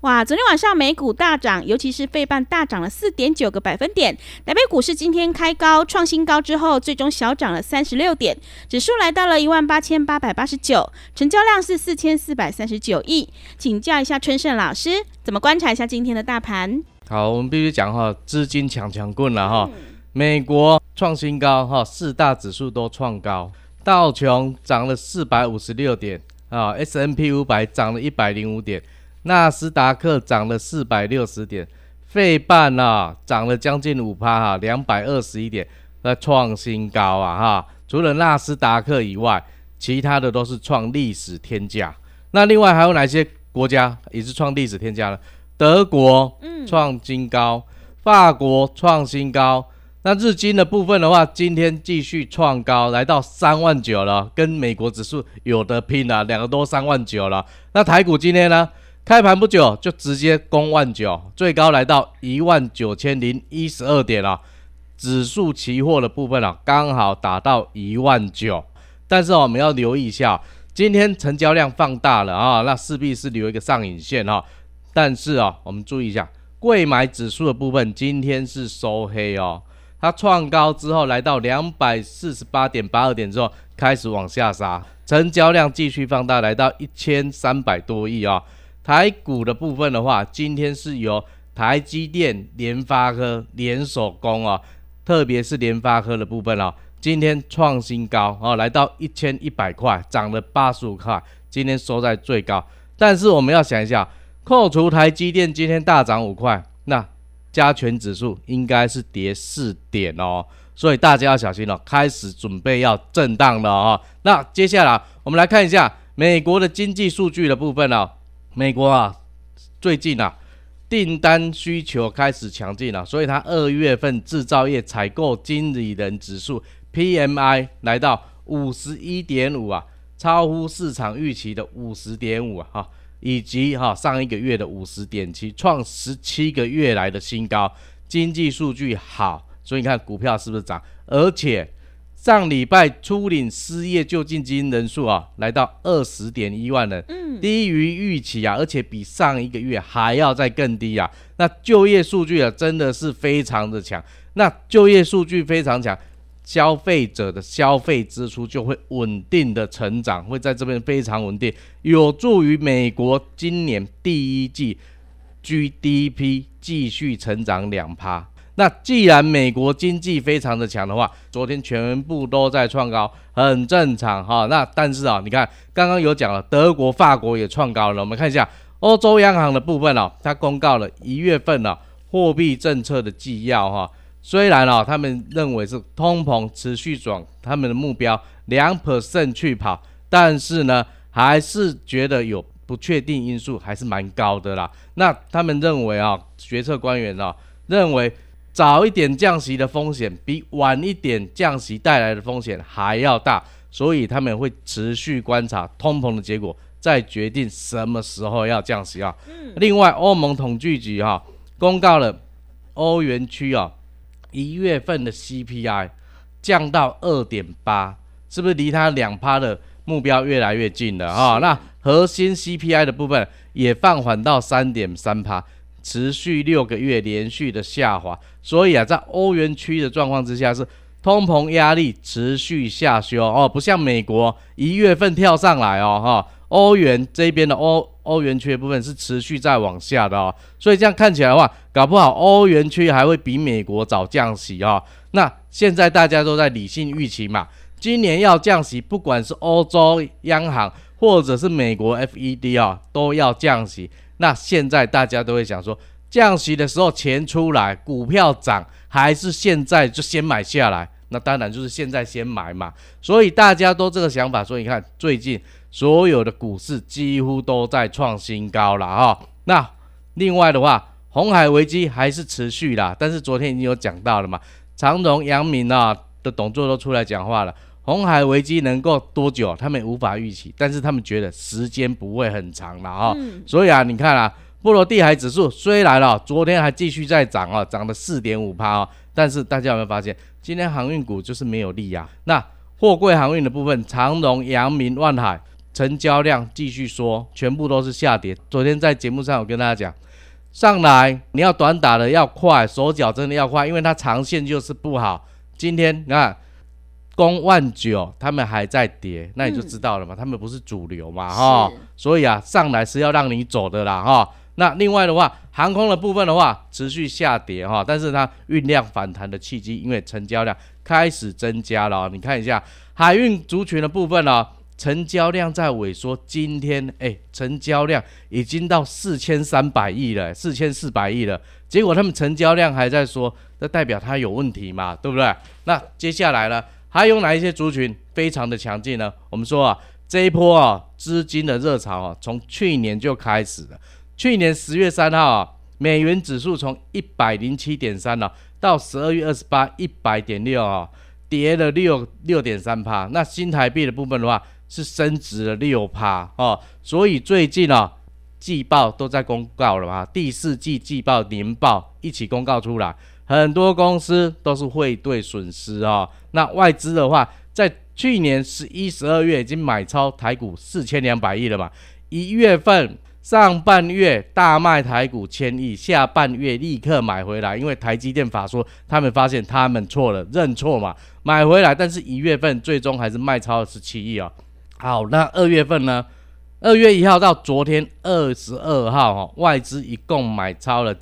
哇，昨天晚上美股大涨，尤其是费半大涨了四点九个百分点。台北股市今天开高创新高之后，最终小涨了三十六点，指数来到了一万八千八百八十九，成交量是四千四百三十九亿。请教一下春盛老师，怎么观察一下今天的大盘？好，我们必须讲哈，资金强强棍了哈。美国创新高哈，四大指数都创高，道琼涨了四百五十六点啊，S N P 五百涨了一百零五点。纳斯达克涨了四百六十点，费半啊涨了将近五趴哈，两百二十一点，那创新高啊哈。除了纳斯达克以外，其他的都是创历史天价。那另外还有哪些国家也是创历史天价呢？德国创新高，法国创新高。那日经的部分的话，今天继续创高，来到三万九了，跟美国指数有的拼了，两个都三万九了。那台股今天呢？开盘不久就直接攻万九，最高来到一万九千零一十二点了。指数期货的部分啊，刚好达到一万九。但是我们要留意一下，今天成交量放大了啊，那势必是留一个上影线哈。但是啊，我们注意一下，贵买指数的部分今天是收黑哦。它创高之后来到两百四十八点八二点之后，开始往下杀，成交量继续放大，来到一千三百多亿啊。台股的部分的话，今天是由台积电、联发科联手攻啊，特别是联发科的部分哦，今天创新高啊，来到一千一百块，涨了八十五块，今天收在最高。但是我们要想一下，扣除台积电今天大涨五块，那加权指数应该是跌四点哦，所以大家要小心了，开始准备要震荡了啊。那接下来我们来看一下美国的经济数据的部分哦。美国啊，最近啊，订单需求开始强劲了，所以它二月份制造业采购经理人指数 PMI 来到五十一点五啊，超乎市场预期的五十点五啊，哈，以及哈上一个月的五十点七，创十七个月来的新高。经济数据好，所以你看股票是不是涨？而且。上礼拜初领失业救济金人数啊，来到二十点一万人，嗯，低于预期啊，而且比上一个月还要再更低啊。那就业数据啊，真的是非常的强。那就业数据非常强，消费者的消费支出就会稳定的成长，会在这边非常稳定，有助于美国今年第一季 GDP 继续成长两趴。那既然美国经济非常的强的话，昨天全部都在创高，很正常哈。那但是啊，你看刚刚有讲了，德国、法国也创高了。我们看一下欧洲央行的部分哦，它公告了一月份呢货币政策的纪要哈。虽然啊，他们认为是通膨持续转，他们的目标两 percent 去跑，但是呢，还是觉得有不确定因素，还是蛮高的啦。那他们认为啊，决策官员啊认为。早一点降息的风险比晚一点降息带来的风险还要大，所以他们会持续观察通膨的结果，再决定什么时候要降息啊。另外，欧盟统计局哈公告了欧元区啊一月份的 CPI 降到二点八，是不是离它两趴的目标越来越近了啊？那核心 CPI 的部分也放缓到三点三趴。持续六个月连续的下滑，所以啊，在欧元区的状况之下，是通膨压力持续下修哦，不像美国一月份跳上来哦，哈，欧元这边的欧欧元区的部分是持续在往下的哦，所以这样看起来的话，搞不好欧元区还会比美国早降息哦。那现在大家都在理性预期嘛，今年要降息，不管是欧洲央行。或者是美国 FED 啊都要降息，那现在大家都会想说，降息的时候钱出来，股票涨，还是现在就先买下来？那当然就是现在先买嘛。所以大家都这个想法，所以你看最近所有的股市几乎都在创新高了哈。那另外的话，红海危机还是持续啦，但是昨天已经有讲到了嘛，长荣、阳明啊的董座都出来讲话了。红海危机能够多久？他们无法预期，但是他们觉得时间不会很长了哈。所以啊，你看啊，波罗的海指数虽然了，昨天还继续在涨啊，涨了四点五趴啊，但是大家有没有发现，今天航运股就是没有力啊？那货柜航运的部分，长荣、阳明、万海，成交量继续缩，全部都是下跌。昨天在节目上我跟大家讲，上来你要短打的要快，手脚真的要快，因为它长线就是不好。今天你看。公万九，他们还在跌，那你就知道了嘛，他们不是主流嘛，哈，所以啊，上来是要让你走的啦，哈。那另外的话，航空的部分的话，持续下跌哈，但是它酝酿反弹的契机，因为成交量开始增加了。你看一下海运族群的部分呢，成交量在萎缩，今天哎，成交量已经到四千三百亿了，四千四百亿了，结果他们成交量还在说，这代表它有问题嘛，对不对？那接下来呢？还有哪一些族群非常的强劲呢？我们说啊，这一波啊资金的热潮啊，从去年就开始了。去年十月三号啊，美元指数从一百零七点三呢，到十二月二十八一百点六啊，跌了六六点三趴。那新台币的部分的话，是升值了六趴哦。所以最近啊，季报都在公告了嘛，第四季季报年报一起公告出来。很多公司都是汇兑损失啊。那外资的话，在去年十一、十二月已经买超台股四千两百亿了嘛。一月份上半月大卖台股千亿，下半月立刻买回来，因为台积电法说他们发现他们错了，认错嘛，买回来。但是一月份最终还是卖超十七亿哦。好，那二月份呢？二月一号到昨天二十二号哈，外资一共买超了。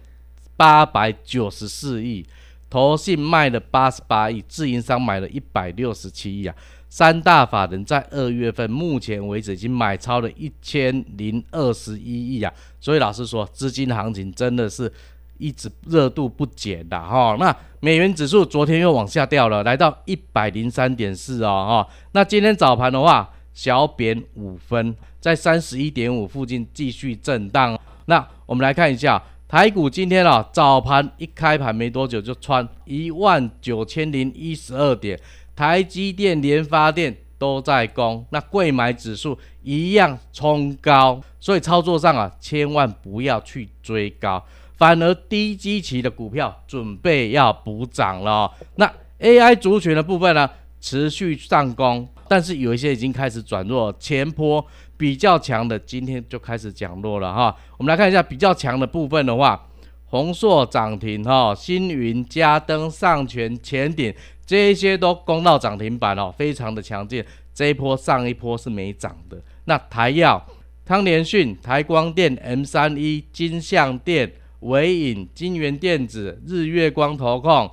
八百九十四亿，投信卖了八十八亿，自营商买了一百六十七亿啊！三大法人在二月份目前为止已经买超了一千零二十一亿啊！所以老实说，资金行情真的是一直热度不减的哈。那美元指数昨天又往下掉了，来到一百零三点四哦哈。那今天早盘的话，小贬五分，在三十一点五附近继续震荡。那我们来看一下。台股今天啊，早盘一开盘没多久就穿一万九千零一十二点，台积电、联发电都在攻，那贵买指数一样冲高，所以操作上啊，千万不要去追高，反而低基期的股票准备要补涨了。那 AI 族群的部分呢，持续上攻，但是有一些已经开始转弱，前坡。比较强的今天就开始降落了哈，我们来看一下比较强的部分的话，宏硕涨停哈，星云、嘉登、上全、前顶这一些都攻到涨停板哦，非常的强劲。这一波上一波是没涨的。那台药、康联讯、台光电、M 三一、金相电、伟影、金源电子、日月光投控、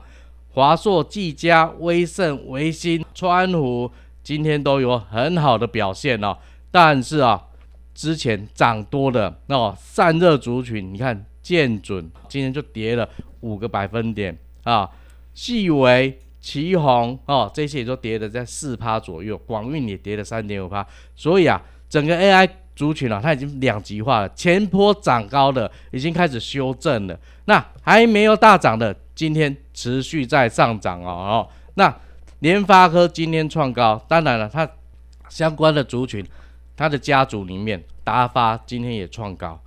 华硕、技嘉、威盛、维新、川湖，今天都有很好的表现哦。但是啊，之前涨多的那散热族群，你看建准今天就跌了五个百分点啊，细微、旗宏哦，这些也都跌了在四趴左右，广运也跌了三点五趴，所以啊，整个 AI 族群啊，它已经两极化了，前坡涨高的已经开始修正了，那还没有大涨的，今天持续在上涨哦哦，那联发科今天创高，当然了，它相关的族群。他的家族里面，达发今天也创高，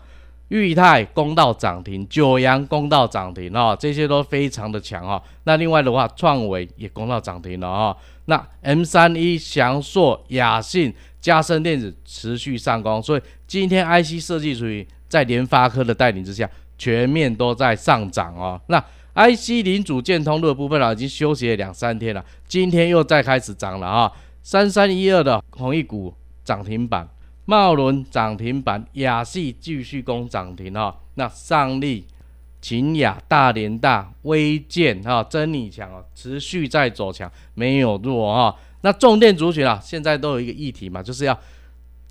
裕泰公道涨停，九阳公道涨停哦，这些都非常的强哦。那另外的话，创维也公道涨停了哦。那 M 三一、翔硕、雅信、嘉生电子持续上攻，所以今天 IC 设计属于在联发科的带领之下，全面都在上涨哦。那 IC 零组件通路的部分啊，已经休息了两三天了，今天又再开始涨了啊。三三一二的红一股。涨停板，茂伦涨停板，亚细继续攻涨停哈。那上利、秦雅、大连大、微健哈，真理强哦，持续在走强，没有弱哈。那重电族群啊，现在都有一个议题嘛，就是要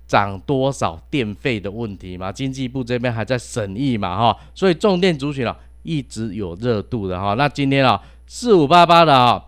涨多少电费的问题嘛，经济部这边还在审议嘛哈，所以重电族群啊一直有热度的哈。那今天啊四五八八的啊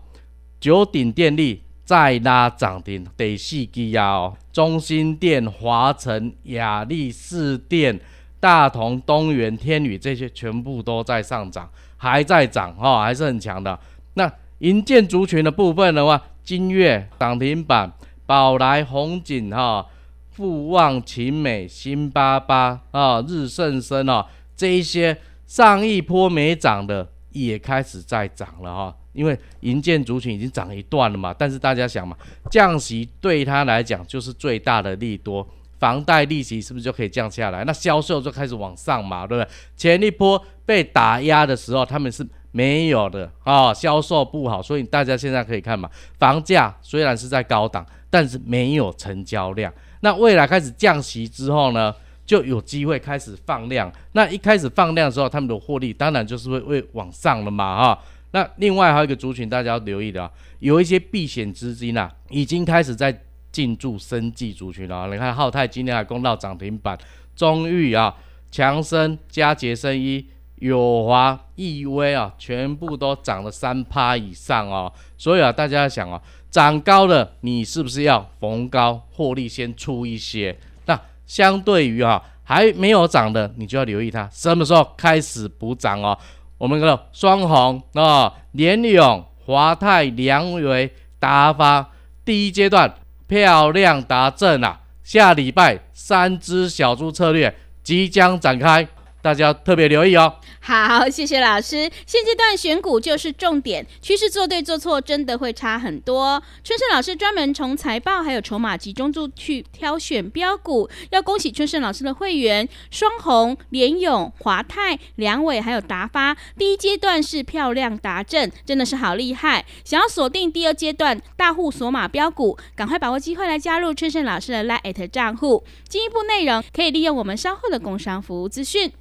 九鼎电力再拉涨停，得细基啊哦，中心店、华晨、亚力士店、大同、东元、天宇这些全部都在上涨，还在涨哈，还是很强的。那银建族群的部分的话，金月涨停板，宝来、红景哈。富旺、秦美、新巴巴啊、日盛生啊，这一些上一波没涨的也开始在涨了哈。因为银建族群已经涨一段了嘛，但是大家想嘛，降息对他来讲就是最大的利多，房贷利息是不是就可以降下来？那销售就开始往上嘛，对不对？前一波被打压的时候，他们是没有的啊，销售不好，所以大家现在可以看嘛，房价虽然是在高档，但是没有成交量。那未来开始降息之后呢，就有机会开始放量。那一开始放量的时候，他们的获利当然就是会会往上了嘛，哈。那另外还有一个族群，大家要留意的啊，有一些避险资金啊，已经开始在进驻生技族群了。你看浩泰今天还攻到涨停板，中裕啊、强生、佳杰生医、友华、易威啊，全部都涨了三趴以上哦。所以啊，大家想哦。涨高了，你是不是要逢高获利先出一些？那相对于啊还没有涨的，你就要留意它什么时候开始补涨哦。我们看双红啊，连勇、华泰、良维、达发，第一阶段漂亮达阵啊，下礼拜三只小猪策略即将展开。大家特别留意哦。好，谢谢老师。现阶段选股就是重点，趋势做对做错真的会差很多。春盛老师专门从财报还有筹码集中度去挑选标股，要恭喜春盛老师的会员双红、联勇、华泰、梁伟还有达发。第一阶段是漂亮达阵，真的是好厉害。想要锁定第二阶段大户锁码标股，赶快把握机会来加入春盛老师的 Lite 账户。进一步内容可以利用我们稍后的工商服务资讯。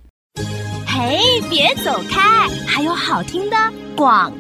嘿，别走开！还有好听的广。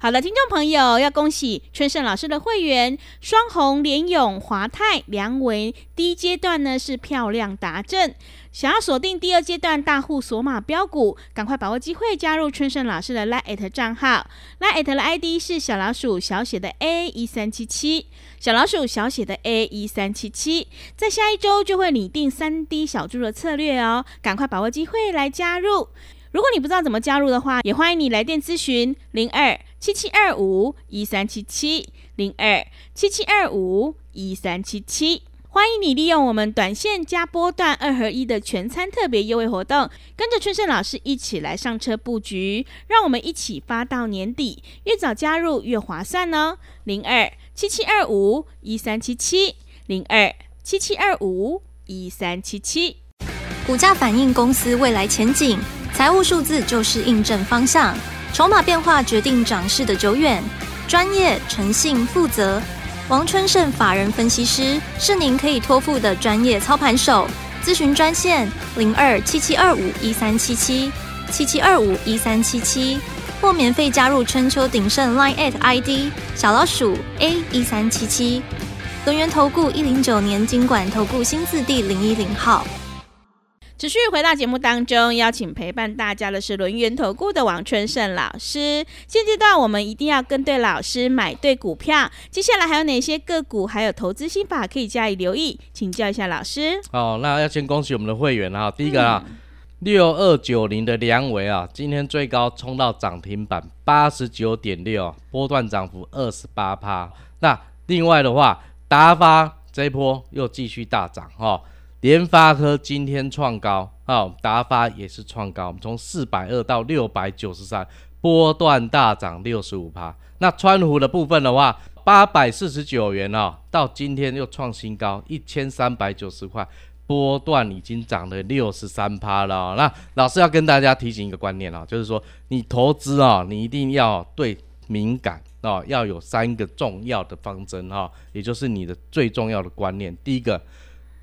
好的，听众朋友，要恭喜春盛老师的会员双红、联勇、华泰、梁维。第一阶段呢是漂亮达阵，想要锁定第二阶段大户索马标股，赶快把握机会加入春盛老师的 Lite 账号。，Lite 的 ID 是小老鼠小写的 A 一三七七，小老鼠小写的 A 一三七七，在下一周就会拟定三 D 小猪的策略哦，赶快把握机会来加入。如果你不知道怎么加入的话，也欢迎你来电咨询零二七七二五一三七七零二七七二五一三七七。欢迎你利用我们短线加波段二合一的全餐特别优惠活动，跟着春盛老师一起来上车布局，让我们一起发到年底，越早加入越划算哦。零二七七二五一三七七零二七七二五一三七七。股价反映公司未来前景。财务数字就是印证方向，筹码变化决定涨势的久远。专业、诚信、负责，王春盛法人分析师是您可以托付的专业操盘手。咨询专线零二七七二五一三七七七七二五一三七七，或免费加入春秋鼎盛 Line at ID 小老鼠 A 一三七七。轮源投顾一零九年经管投顾新字第零一零号。持续回到节目当中，邀请陪伴大家的是轮源投顾的王春盛老师。现阶段我们一定要跟对老师，买对股票。接下来还有哪些个股，还有投资心法可以加以留意？请教一下老师。哦，那要先恭喜我们的会员啊！第一个啊，六二九零的梁维啊，今天最高冲到涨停板八十九点六，波段涨幅二十八趴。那另外的话，达发这一波又继续大涨哈。联发科今天创高，好，达发也是创高，从四百二到六百九十三，波段大涨六十五趴。那川湖的部分的话，八百四十九元哦，到今天又创新高一千三百九十块，波段已经涨了六十三趴了。那老师要跟大家提醒一个观念哦，就是说你投资啊，你一定要对敏感哦，要有三个重要的方针哈，也就是你的最重要的观念，第一个。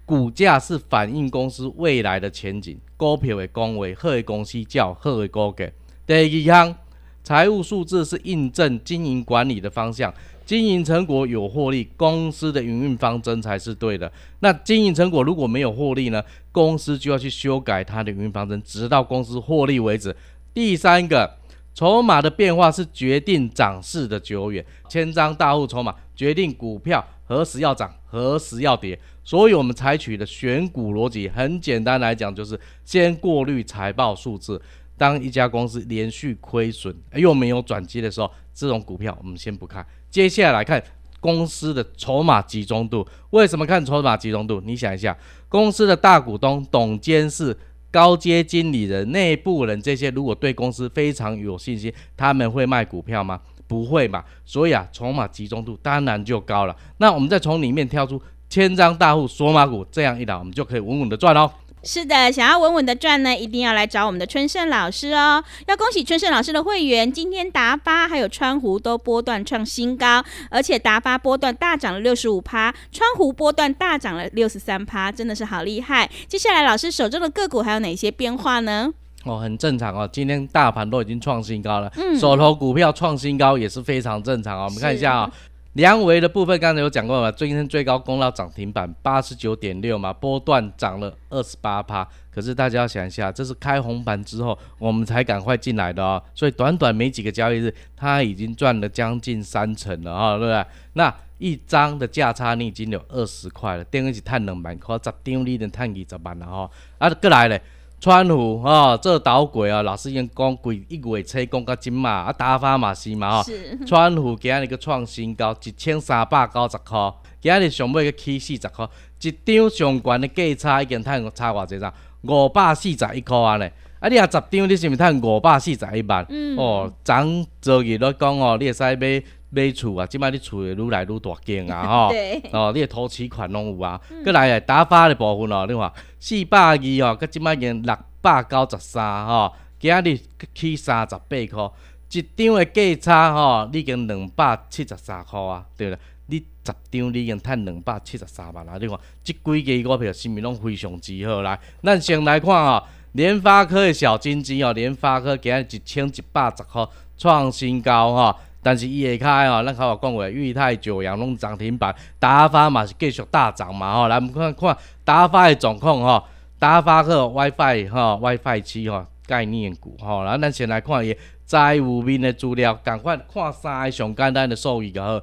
股价是反映公司未来的前景，股票的恭维，好的公司叫好的股价。第二项，财务数字是印证经营管理的方向，经营成果有获利，公司的营运方针才是对的。那经营成果如果没有获利呢？公司就要去修改它的营运方针，直到公司获利为止。第三个，筹码的变化是决定涨势的久远，千张大户筹码决定股票何时要涨，何时要跌。所以，我们采取的选股逻辑很简单来讲，就是先过滤财报数字。当一家公司连续亏损又没有转机的时候，这种股票我们先不看。接下来看公司的筹码集中度。为什么看筹码集中度？你想一下，公司的大股东、董监事、高阶经理人、内部人这些，如果对公司非常有信心，他们会卖股票吗？不会嘛。所以啊，筹码集中度当然就高了。那我们再从里面挑出。千张大户索马股，这样一来，我们就可以稳稳的赚哦。是的，想要稳稳的赚呢，一定要来找我们的春盛老师哦。要恭喜春盛老师的会员，今天达发还有川湖都波段创新高，而且达发波段大涨了六十五趴，川湖波段大涨了六十三趴，真的是好厉害。接下来老师手中的个股还有哪些变化呢？哦，很正常哦，今天大盘都已经创新高了，嗯，手头股票创新高也是非常正常啊。我们看一下啊。梁维的部分刚才有讲过嘛，最近最高攻到涨停板八十九点六嘛，波段涨了二十八趴。可是大家要想一下，这是开红盘之后我们才赶快进来的哦，所以短短没几个交易日，它已经赚了将近三成了哈，对不对？那一张的价差你已经有二十块了，等于是赚两万块，十张你能赚二十万了哈。啊，过来咧。川湖哦，这导轨啊，老师已经讲过一月初讲到今嘛，啊打发嘛是嘛吼。川普今日个创新高，一千三百九十块，今日上尾个起四十块，一张上悬的价差已经赚差偌济啦，五百四十一块安尼。啊，你啊十张，你是毋是赚五百四十一万？哦，昨昨日咧讲哦，你会使买。买厝啊，即摆你厝会愈来愈大间啊，吼，哦，你的头期款拢有啊。过来诶，打发的部分哦，你看四百二哦，佮即摆已经六百九十三吼，今日起三十八箍，一张的价差吼，已经两百七十三箍啊，对了，你十张你已经趁两百七十三万啊，你看即几支股票是毋是拢非常之好来？咱先来看哦，联发科的小金鸡哦，联发科今日一千一百十箍创新高吼。但是伊下开哦，咱头话讲过，裕泰、九阳拢涨停板，达发嘛是继续大涨嘛吼。来，我们看看达发的状况吼，达发个 WiFi 哈，WiFi 七吼概念股吼。然后咱先来看伊债务面的资料，赶快看三个上简单的数据就好。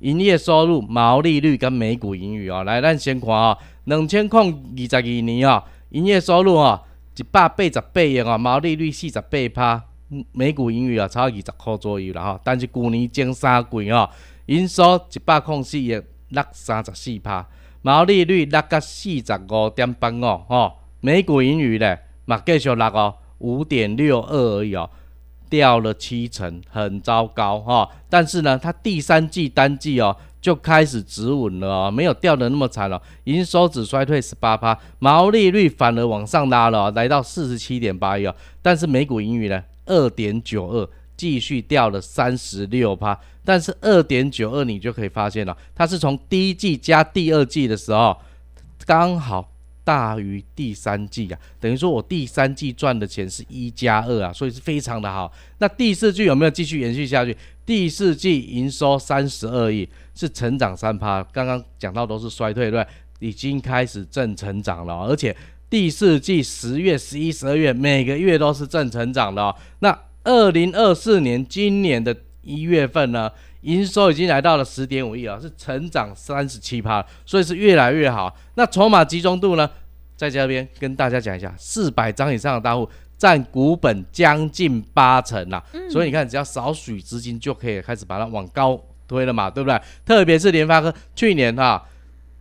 营业收入、毛利率跟每股盈余哦。来，咱先看哦，两千零二十二年哦，营业收入哦一百八十八亿哦，毛利率四十八趴。每股盈余啊，超二十块左右啦吼，但是去年前三季哦，营收一百零四亿，落三十四趴，毛利率落到四十五点八五吼，每股盈余咧嘛继续落哦，五点六二而已哦，掉了七成，很糟糕哈。但是呢，它第三季单季哦就开始止稳了哦，没有掉的那么惨了，营收只衰退十八趴，毛利率反而往上拉了，来到四十七点八亿哦，但是每股盈余呢？二点九二，继续掉了三十六趴，但是二点九二你就可以发现了，它是从第一季加第二季的时候，刚好大于第三季啊，等于说我第三季赚的钱是一加二啊，所以是非常的好。那第四季有没有继续延续下去？第四季营收三十二亿，是成长三趴，刚刚讲到都是衰退对，已经开始正成长了，而且。第四季十月、十一、十二月，每个月都是正成长的哦。那二零二四年今年的一月份呢，营收已经来到了十点五亿了，是成长三十七趴，所以是越来越好。那筹码集中度呢，在这边跟大家讲一下，四百张以上的大户占股本将近八成啦。所以你看，只要少许资金就可以开始把它往高推了嘛，对不对？特别是联发科去年哈，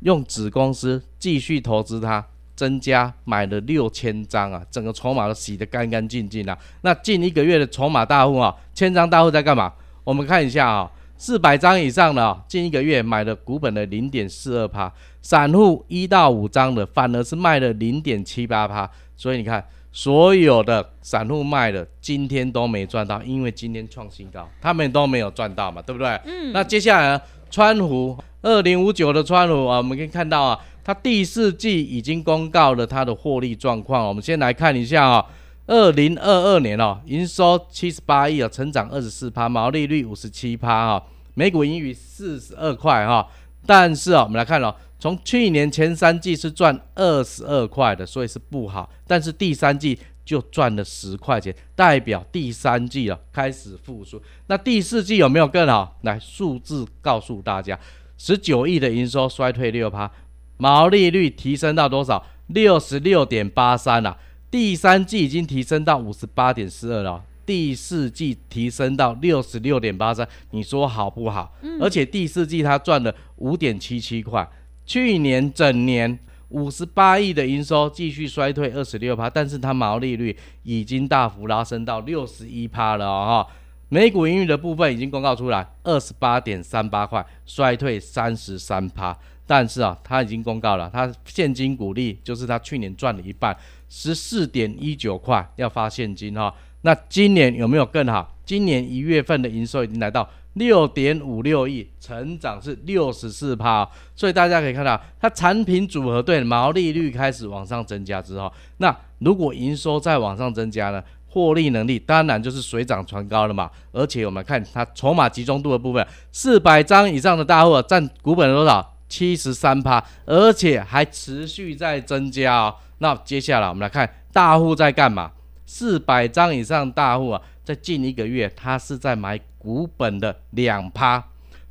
用子公司继续投资它。增加买了六千张啊，整个筹码都洗得干干净净了。那近一个月的筹码大户啊，千张大户在干嘛？我们看一下啊，四百张以上的啊近一个月买了股本的零点四二趴，散户一到五张的反而是卖了零点七八趴。所以你看，所有的散户卖的今天都没赚到，因为今天创新高，他们都没有赚到嘛，对不对？嗯。那接下来川湖二零五九的川湖啊，我们可以看到啊。它第四季已经公告了它的获利状况，我们先来看一下啊。二零二二年哦，营收七十八亿哦，成长二十四趴，毛利率五十七趴哈，每股盈余四十二块哈。但是哦，我们来看哦，从去年前三季是赚二十二块的，所以是不好。但是第三季就赚了十块钱，代表第三季啊开始复苏。那第四季有没有更好？来，数字告诉大家，十九亿的营收衰退六趴，毛利率提升到多少？六十六点八三啊。第三季已经提升到五十八点四二了，第四季提升到六十六点八三，你说好不好？而且第四季它赚了五点七七块，去年整年五十八亿的营收继续衰退二十六趴，但是它毛利率已经大幅拉升到六十一趴了哈。每股盈余的部分已经公告出来，二十八点三八块，衰退三十三趴。但是啊，他已经公告了，他现金股利就是他去年赚了一半。十四点一九块要发现金哈，那今年有没有更好？今年一月份的营收已经来到六点五六亿，成长是六十四趴，所以大家可以看到，它产品组合对毛利率开始往上增加之后，那如果营收再往上增加呢，获利能力当然就是水涨船高了嘛。而且我们看它筹码集中度的部分，四百张以上的大户占股本多少？七十三趴，而且还持续在增加哦。那接下来我们来看大户在干嘛？四百张以上大户啊，在近一个月，他是在买股本的两趴，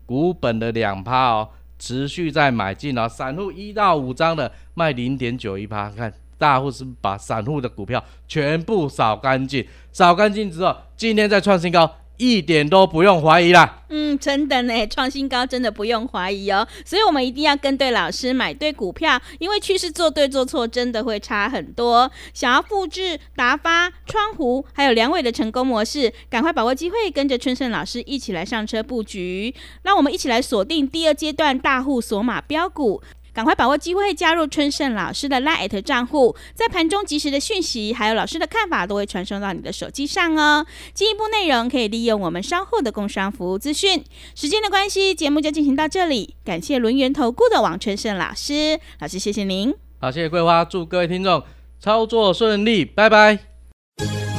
股本的两趴哦，持续在买进哦。散户一到五张的卖零点九一趴，看大户是把散户的股票全部扫干净，扫干净之后，今天再创新高。一点都不用怀疑啦。嗯，真的呢，创新高真的不用怀疑哦。所以，我们一定要跟对老师，买对股票，因为趋势做对做错真的会差很多。想要复制达发、窗户还有梁伟的成功模式，赶快把握机会，跟着春盛老师一起来上车布局。让我们一起来锁定第二阶段大户锁码标股。赶快把握机会，加入春盛老师的 Line 账户，在盘中及时的讯息，还有老师的看法，都会传送到你的手机上哦。进一步内容可以利用我们稍后的工商服务资讯。时间的关系，节目就进行到这里。感谢轮源投顾的王春盛老师，老师谢谢您。好，谢谢桂花，祝各位听众操作顺利，拜拜。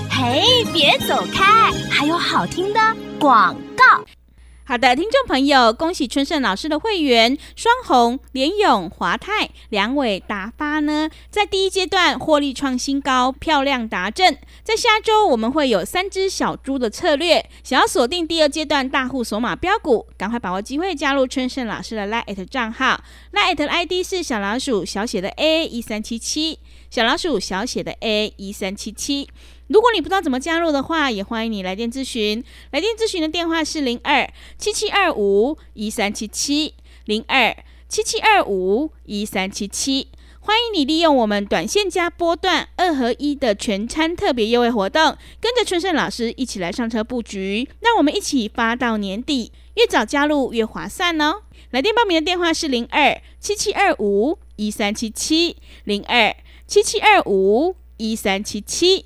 嘿，别走开，还有好听的广告。好的，听众朋友，恭喜春盛老师的会员双红、联勇、华泰、两伟、达发呢，在第一阶段获利创新高，漂亮达阵。在下周我们会有三只小猪的策略，想要锁定第二阶段大户索马标股，赶快把握机会加入春盛老师的 Line 账号，Line 的 ID 是小老鼠小写的 A 一三七七，小老鼠小写的 A 一三七七。如果你不知道怎么加入的话，也欢迎你来电咨询。来电咨询的电话是零二七七二五一三七七零二七七二五一三七七。欢迎你利用我们短线加波段二合一的全餐特别优惠活动，跟着春盛老师一起来上车布局。让我们一起发到年底，越早加入越划算哦。来电报名的电话是零二七七二五一三七七零二七七二五一三七七。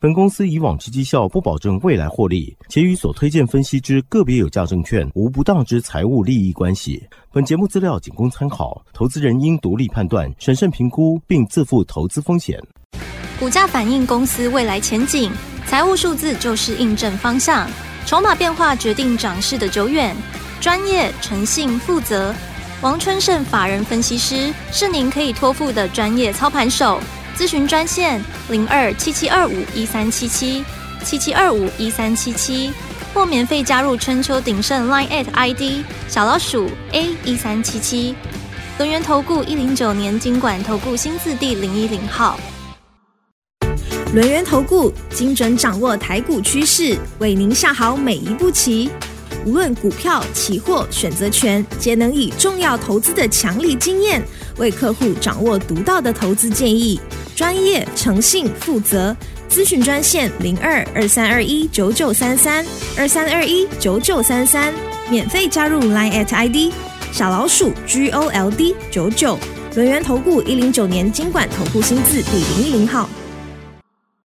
本公司以往之绩效不保证未来获利，且与所推荐分析之个别有价证券无不当之财务利益关系。本节目资料仅供参考，投资人应独立判断、审慎评估，并自负投资风险。股价反映公司未来前景，财务数字就是印证方向，筹码变化决定涨势的久远。专业、诚信、负责，王春盛法人分析师是您可以托付的专业操盘手。咨询专线零二七七二五一三七七七七二五一三七七，或免费加入春秋鼎盛 Line at ID 小老鼠 A 一三七七。轮源投顾一零九年经管投顾新字第零一零号。轮源投顾精准掌握台股趋势，为您下好每一步棋。无论股票、期货、选择权，皆能以重要投资的强力经验，为客户掌握独到的投资建议。专业、诚信、负责，咨询专线零二二三二一九九三三二三二一九九三三，免费加入 Line at ID 小老鼠 G O L D 九九，轮源投顾一零九年经管投顾新字第零一零号。